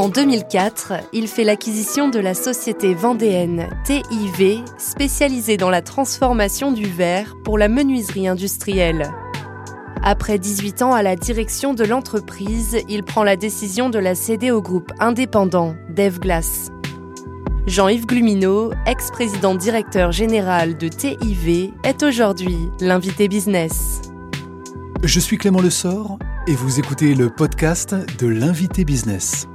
En 2004, il fait l'acquisition de la société vendéenne TIV, spécialisée dans la transformation du verre pour la menuiserie industrielle. Après 18 ans à la direction de l'entreprise, il prend la décision de la céder au groupe indépendant DevGlass. Jean-Yves Glumineau, ex-président directeur général de TIV, est aujourd'hui l'invité business. Je suis Clément Lessort et vous écoutez le podcast de l'invité business.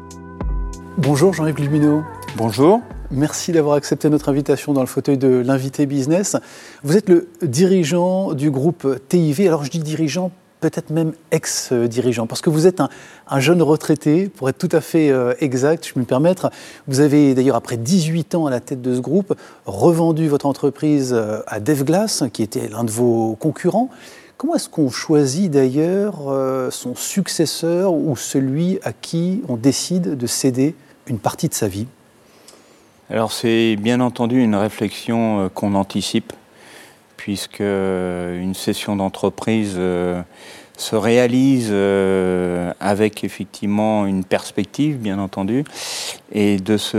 Bonjour Jean-Yves Lumineau. Bonjour. Merci d'avoir accepté notre invitation dans le fauteuil de l'invité business. Vous êtes le dirigeant du groupe TIV. Alors je dis dirigeant, peut-être même ex-dirigeant, parce que vous êtes un, jeune retraité, pour être tout à fait euh, exact, je peux me permettre. Vous avez d'ailleurs, après 18 ans à la tête de ce groupe, revendu votre entreprise euh, à DevGlass, qui était l'un de vos concurrents. Comment est-ce qu'on choisit d'ailleurs euh, son successeur ou celui à qui on décide de céder une partie de sa vie. Alors c'est bien entendu une réflexion euh, qu'on anticipe, puisque euh, une session d'entreprise euh, se réalise avec effectivement une perspective, bien entendu, et de, ce,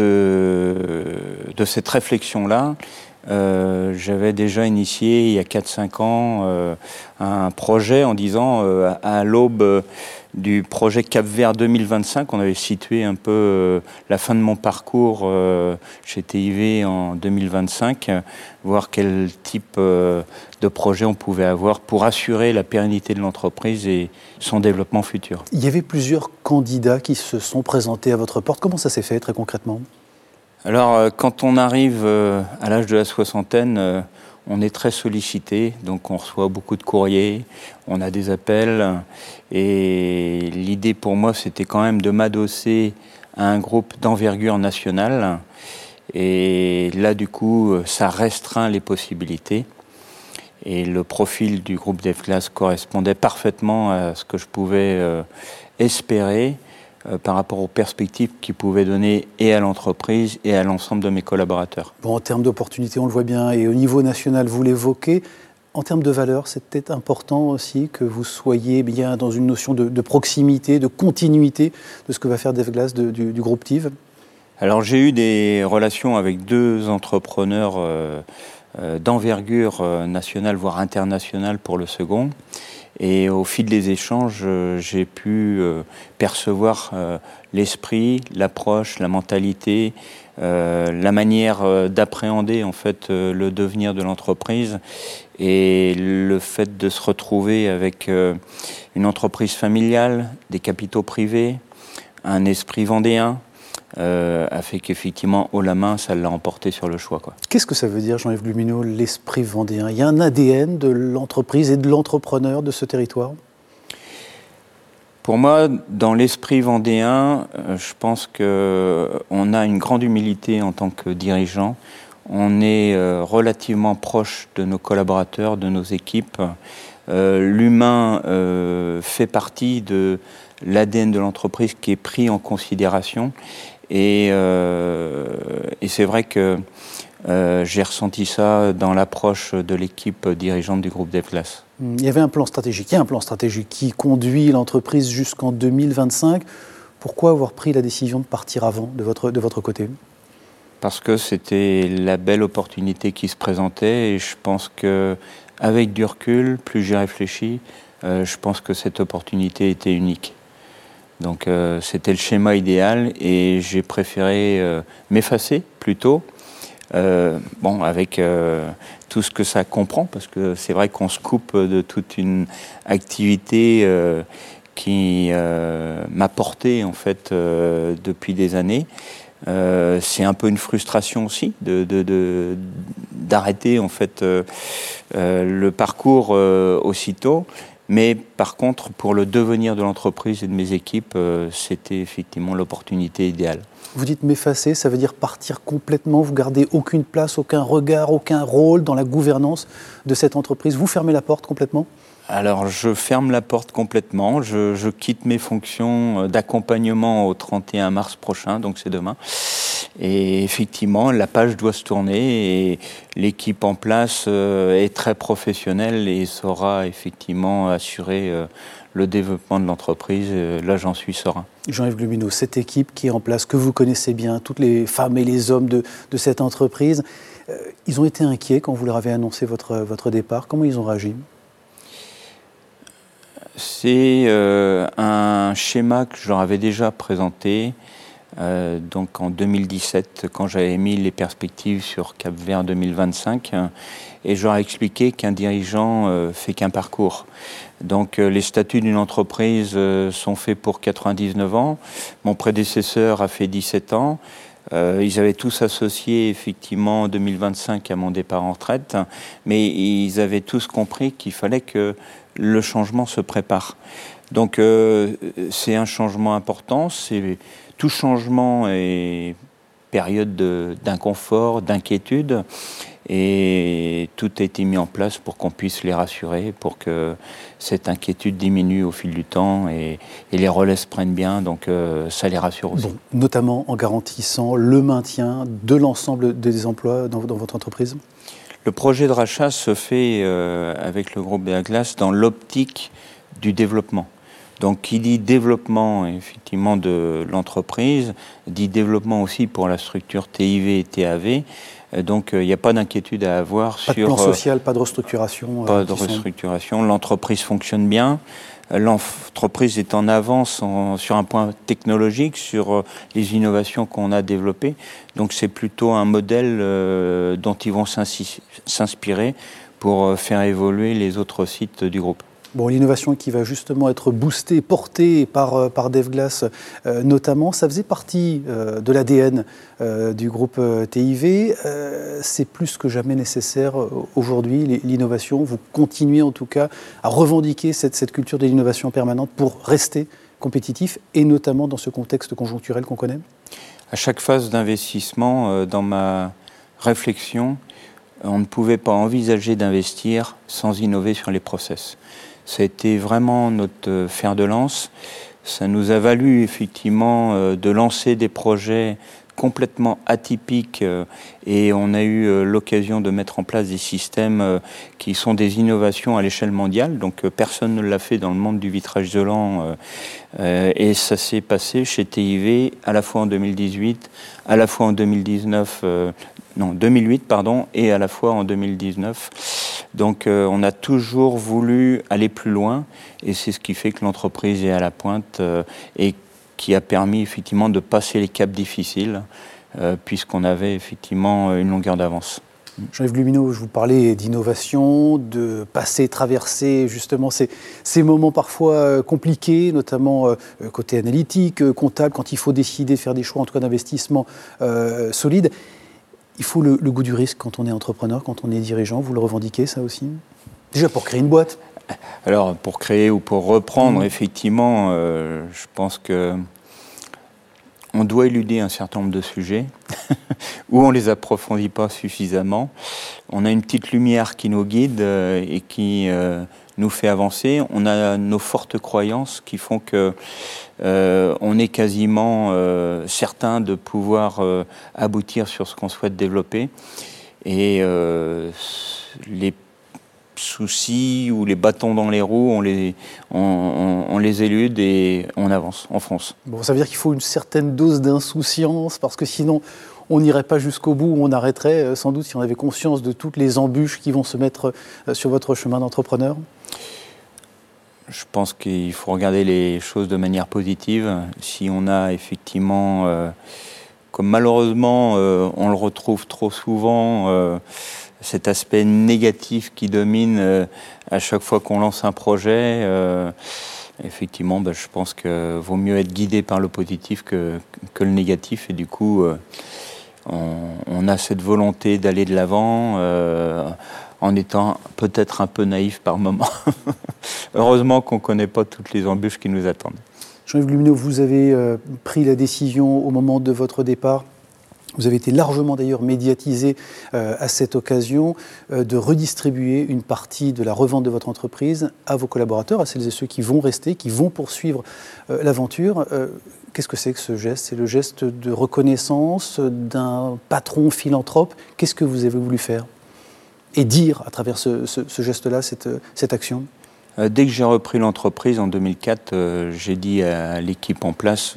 de cette réflexion-là, j'avais déjà initié il y a 4-5 ans un projet en disant à l'aube du projet Cap Vert 2025. On avait situé un peu euh, la fin de mon parcours euh, chez TIV en 2025, voir quel type euh, de projet on pouvait avoir pour assurer la pérennité de l'entreprise et son développement futur. Il y avait plusieurs candidats qui se sont présentés à votre porte. Comment ça s'est fait très concrètement? Alors, quand on arrive à l'âge de la soixantaine, on est très sollicité, donc on reçoit beaucoup de courriers, on a des appels, et l'idée pour moi, c'était quand même de m'adosser à un groupe d'envergure nationale, et là, du coup, ça restreint les possibilités. Et le profil du groupe DevClass correspondait parfaitement à ce que je pouvais euh, espérer. Euh, par rapport aux perspectives qu'il pouvait donner et à l'entreprise et à l'ensemble de mes collaborateurs. Bon, en termes d'opportunités, on le voit bien, et au niveau national, vous l'évoquez, en termes de valeur, c'était important aussi que vous soyez bien dans une notion de, proximité, de continuité de ce que va faire DevGlass du, groupe TIV Alors j'ai eu des relations avec deux entrepreneurs euh, d'envergure nationale, voire internationale pour le second. Et au fil des échanges, euh, j'ai pu euh, percevoir euh, l'esprit, l'approche, la mentalité, la manière d'appréhender en fait le devenir de l'entreprise et le fait de se retrouver avec une entreprise familiale, des capitaux privés, un esprit vendéen, euh, a fait qu'effectivement, haut la main, ça l'a emporté sur le choix. Qu'est-ce que ça veut dire, Jean-Yves Lumineau, l'esprit vendéen? Il y a un ADN de l'entreprise et de l'entrepreneur de ce territoire? Pour moi, dans l'esprit vendéen, euh, je pense qu'on a une grande humilité en tant que dirigeant. On est euh, relativement proche de nos collaborateurs, de nos équipes. L'humain fait partie de l'ADN de l'entreprise qui est pris en considération. Et, euh, et c'est vrai que euh, j'ai ressenti ça dans l'approche de l'équipe dirigeante du groupe DevClass. Il y avait un plan stratégique, il y a un plan stratégique qui conduit l'entreprise jusqu'en 2025. Pourquoi avoir pris la décision de partir avant de votre, de votre côté? Parce que c'était la belle opportunité qui se présentait et je pense que avec du recul, plus j'y réfléchis, euh, je pense que cette opportunité était unique. Donc euh, c'était le schéma idéal et j'ai préféré euh, m'effacer plutôt. Euh, bon, avec tout ce que ça comprend, parce que c'est vrai qu'on se coupe de toute une activité qui m'a porté en fait depuis des années. c'est un peu une frustration aussi de d'arrêter en fait le parcours aussitôt Mais par contre, pour le devenir de l'entreprise et de mes équipes, euh, c'était effectivement l'opportunité idéale. Vous dites m'effacer, ça veut dire partir complètement, vous gardez aucune place, aucun regard, aucun rôle dans la gouvernance de cette entreprise. Vous fermez la porte complètement? Alors je ferme la porte complètement, je, quitte mes fonctions euh, d'accompagnement au 31 mars prochain, donc c'est demain. Et effectivement, la page doit se tourner et l'équipe en place euh, est très professionnelle et saura effectivement assurer euh, le développement de l'entreprise. Là, j'en suis serein. Jean-Yves Lumineau, cette équipe qui est en place, que vous connaissez bien, toutes les femmes et les hommes de, de cette entreprise, ils ont été inquiets quand vous leur avez annoncé votre, votre départ. Comment ils ont réagi? C'est euh, un schéma que je leur avais déjà présenté euh, donc en 2017 quand j'avais mis les perspectives sur Cap Vert 2025 et je leur ai expliqué qu'un dirigeant euh, fait qu'un parcours. Donc les statuts d'une entreprise sont faits pour 99 ans. Mon prédécesseur a fait 17 ans. ils avaient tous associé effectivement en 2025 à mon départ en retraite, mais ils avaient tous compris qu'il fallait que le changement se prépare. Donc euh, c'est un changement important, tout changement est période d'inconfort, d'inquiétude, et tout a été mis en place pour qu'on puisse les rassurer, pour que cette inquiétude diminue au fil du temps et, les relais se prennent bien, donc euh, ça les rassure aussi. notamment en garantissant le maintien de l'ensemble des emplois dans votre entreprise? Le projet de rachat se fait euh, avec le groupe Béaglas dans l'optique du développement. Donc, qui dit développement effectivement de l'entreprise, dit développement aussi pour la structure TIV et TAV. Euh, donc, euh, il n'y a pas d'inquiétude à avoir sur. Pas de plan social, pas de restructuration. Pas de restructuration. L'entreprise fonctionne bien. L'entreprise est en avance sur un point technologique, sur euh, les innovations qu'on a développées. Donc c'est plutôt un modèle euh, dont ils vont s'inspirer pour euh, faire évoluer les autres sites du groupe. Bon, l'innovation qui va justement être boostée, portée par, par DevGlass notamment, ça faisait partie de l'ADN du groupe TIV. c'est plus que jamais nécessaire aujourd'hui, l'innovation. Vous continuez en tout cas à revendiquer cette, cette culture de l'innovation permanente pour rester compétitif et notamment dans ce contexte conjoncturel qu'on connaît À chaque phase d'investissement, dans ma réflexion, on ne pouvait pas envisager d'investir sans innover sur les process. Ça a été vraiment notre euh, fer de lance. Ça nous a valu effectivement euh, de lancer des projets complètement atypiques euh, et on a eu l'occasion de mettre en place des systèmes qui sont des innovations à l'échelle mondiale. Donc personne ne l'a fait dans le monde du vitrage isolant et ça s'est passé chez TIV à la fois en 2018, à la fois en 2019, non 2008 pardon, et à la fois en 2019. Donc euh, on a toujours voulu aller plus loin et c'est ce qui fait que l'entreprise est à la pointe euh, et qui a permis effectivement de passer les caps difficiles euh, puisqu'on avait effectivement une longueur d'avance. Jean-Yves Lumineau, je vous parlais d'innovation, de passer, traverser justement ces, moments parfois compliqués, notamment côté analytique, comptable, quand il faut décider, faire des choix en tout cas d'investissement solides. Il faut le, goût du risque quand on est entrepreneur, quand on est dirigeant. Vous le revendiquez, ça aussi? Déjà pour créer une boîte Alors, pour créer ou pour reprendre, mmh. effectivement, euh, je pense que on doit éluder un certain nombre de sujets où on ne les approfondit pas suffisamment. On a une petite lumière qui nous guide euh, et qui euh, nous fait avancer. On a nos fortes croyances qui font que euh, on est quasiment euh, certain de pouvoir euh, aboutir sur ce qu'on souhaite développer. Et les soucis ou les bâtons dans les roues, on les, on, les élude et on avance en France. Bon, ça veut dire qu'il faut une certaine dose d'insouciance parce que sinon on n'irait pas jusqu'au bout, on arrêterait sans doute si on avait conscience de toutes les embûches qui vont se mettre sur votre chemin d'entrepreneur je pense qu'il faut regarder les choses de manière positive. Si on a effectivement, euh, comme malheureusement euh, on le retrouve trop souvent, euh, cet aspect négatif qui domine à chaque fois qu'on lance un projet, effectivement, ben, je pense qu'il vaut mieux être guidé par le positif que, que le négatif. Et du coup, on, a cette volonté d'aller de l'avant en étant peut-être un peu naïf par moment. heureusement qu'on ne connaît pas toutes les embûches qui nous attendent. Jean-Yves Lumineau, vous avez euh, pris la décision au moment de votre départ vous avez été largement d'ailleurs médiatisé euh, à cette occasion euh, de redistribuer une partie de la revente de votre entreprise à vos collaborateurs, à celles et ceux qui vont rester, qui vont poursuivre l'aventure. Qu'est-ce que c'est que ce geste? C'est le geste de reconnaissance d'un patron philanthrope? Qu'est-ce que vous avez voulu faire? Et dire à travers ce, geste-là, cette, cette action? Euh, Dès que j'ai repris l'entreprise en 2004, euh, j'ai dit à l'équipe en place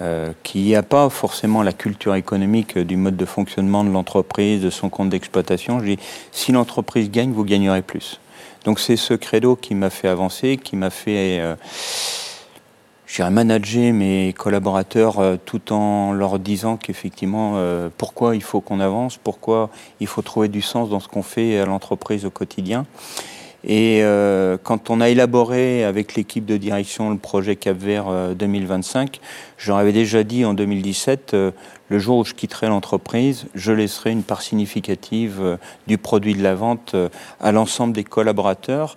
euh, qu'il n'y a pas forcément la culture économique du mode de fonctionnement de l'entreprise, de son compte d'exploitation. J'ai dit, si l'entreprise gagne, vous gagnerez plus. Donc c'est ce credo qui m'a fait avancer, qui m'a fait j'ai manager mes collaborateurs euh, tout en leur disant qu'effectivement, euh, pourquoi il faut qu'on avance, pourquoi il faut trouver du sens dans ce qu'on fait à l'entreprise au quotidien. Et euh, quand on a élaboré avec l'équipe de direction le projet Cap Vert 2025, j'en avais déjà dit en 2017, le jour où je quitterai l'entreprise, je laisserai une part significative du produit de la vente à l'ensemble des collaborateurs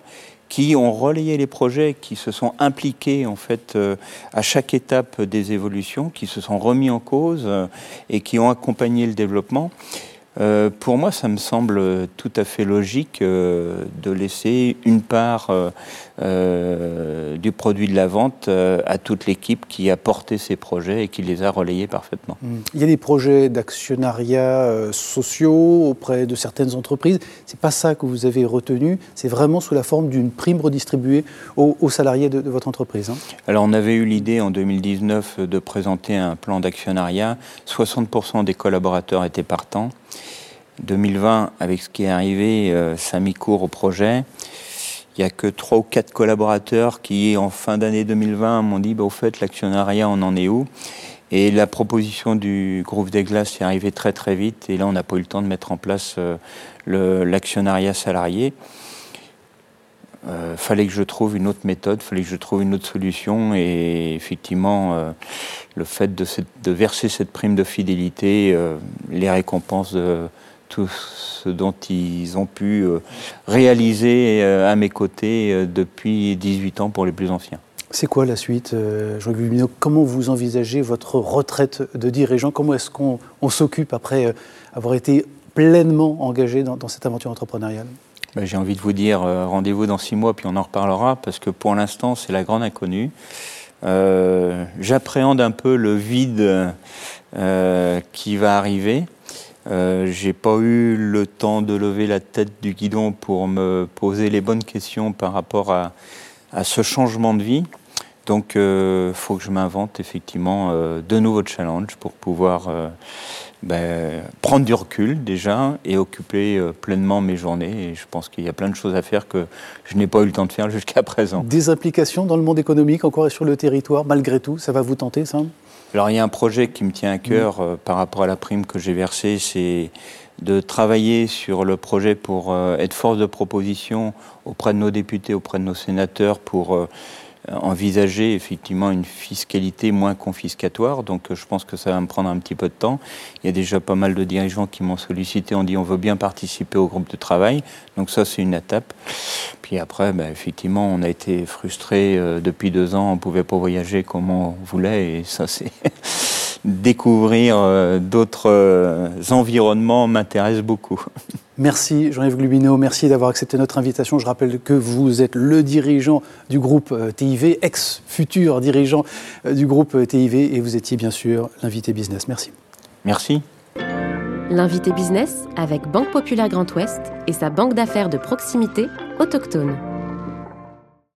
qui ont relayé les projets, qui se sont impliqués en fait euh, à chaque étape des évolutions, qui se sont remis en cause euh, et qui ont accompagné le développement. Euh, pour moi, ça me semble tout à fait logique euh, de laisser une part euh, du produit de la vente à toute l'équipe qui a porté ces projets et qui les a relayés parfaitement. Mmh. Il y a des projets d'actionnariat sociaux auprès de certaines entreprises. C'est pas ça que vous avez retenu. C'est vraiment sous la forme d'une prime redistribuée aux, salariés de, votre entreprise. Hein. Alors, on avait eu l'idée en 2019 de présenter un plan d'actionnariat. 60% des collaborateurs étaient partants. 2020, avec ce qui est arrivé, euh, ça a mis court au projet. Il n'y a que trois ou quatre collaborateurs qui, en fin d'année 2020, m'ont dit bah, au fait, l'actionnariat, on en est où? Et la proposition du groupe des glaces est arrivée très très vite. Et là, on n'a pas eu le temps de mettre en place euh, l'actionnariat salarié. Euh, fallait que je trouve une autre méthode, fallait que je trouve une autre solution. Et effectivement, euh, le fait de, verser cette prime de fidélité les récompense de tout ce dont ils ont pu euh, réaliser euh, à mes côtés euh, depuis 18 ans pour les plus anciens. C'est quoi la suite, Jean-Guy Comment vous envisagez votre retraite de dirigeant? Comment est-ce qu'on s'occupe après avoir été pleinement engagé dans, cette aventure entrepreneuriale? Ben, J'ai envie de vous dire, rendez-vous dans six mois, puis on en reparlera, parce que pour l'instant, c'est la grande inconnue. J'appréhende un peu le vide qui va arriver. Euh, j'ai pas eu le temps de lever la tête du guidon pour me poser les bonnes questions par rapport à, ce changement de vie. Donc, il euh, faut que je m'invente effectivement euh, de nouveaux challenges pour pouvoir ben, prendre du recul déjà et occuper pleinement mes journées. Et je pense qu'il y a plein de choses à faire que je n'ai pas eu le temps de faire jusqu'à présent. Des implications dans le monde économique encore et sur le territoire, malgré tout, ça va vous tenter ça? Alors il y a un projet qui me tient à cœur euh, par rapport à la prime que j'ai versée, c'est de travailler sur le projet pour euh, être force de proposition auprès de nos députés, auprès de nos sénateurs, pour euh, envisager effectivement une fiscalité moins confiscatoire. Donc je pense que ça va me prendre un petit peu de temps. Il y a déjà pas mal de dirigeants qui m'ont sollicité, ont dit on veut bien participer au groupe de travail. Donc ça c'est une étape. Puis après, ben, effectivement, on a été frustrés euh, depuis deux ans, on ne pouvait pas voyager comme on voulait. Et ça c'est découvrir euh, d'autres euh, environnements m'intéresse beaucoup. Merci Jean-Yves Glubino, merci d'avoir accepté notre invitation. Je rappelle que vous êtes le dirigeant du groupe euh, TIV, ex-futur dirigeant du groupe TIV, et vous étiez bien sûr l'invité business. Merci. Merci. L'invité business avec Banque Populaire Grand Ouest et sa banque d'affaires de proximité autochtone.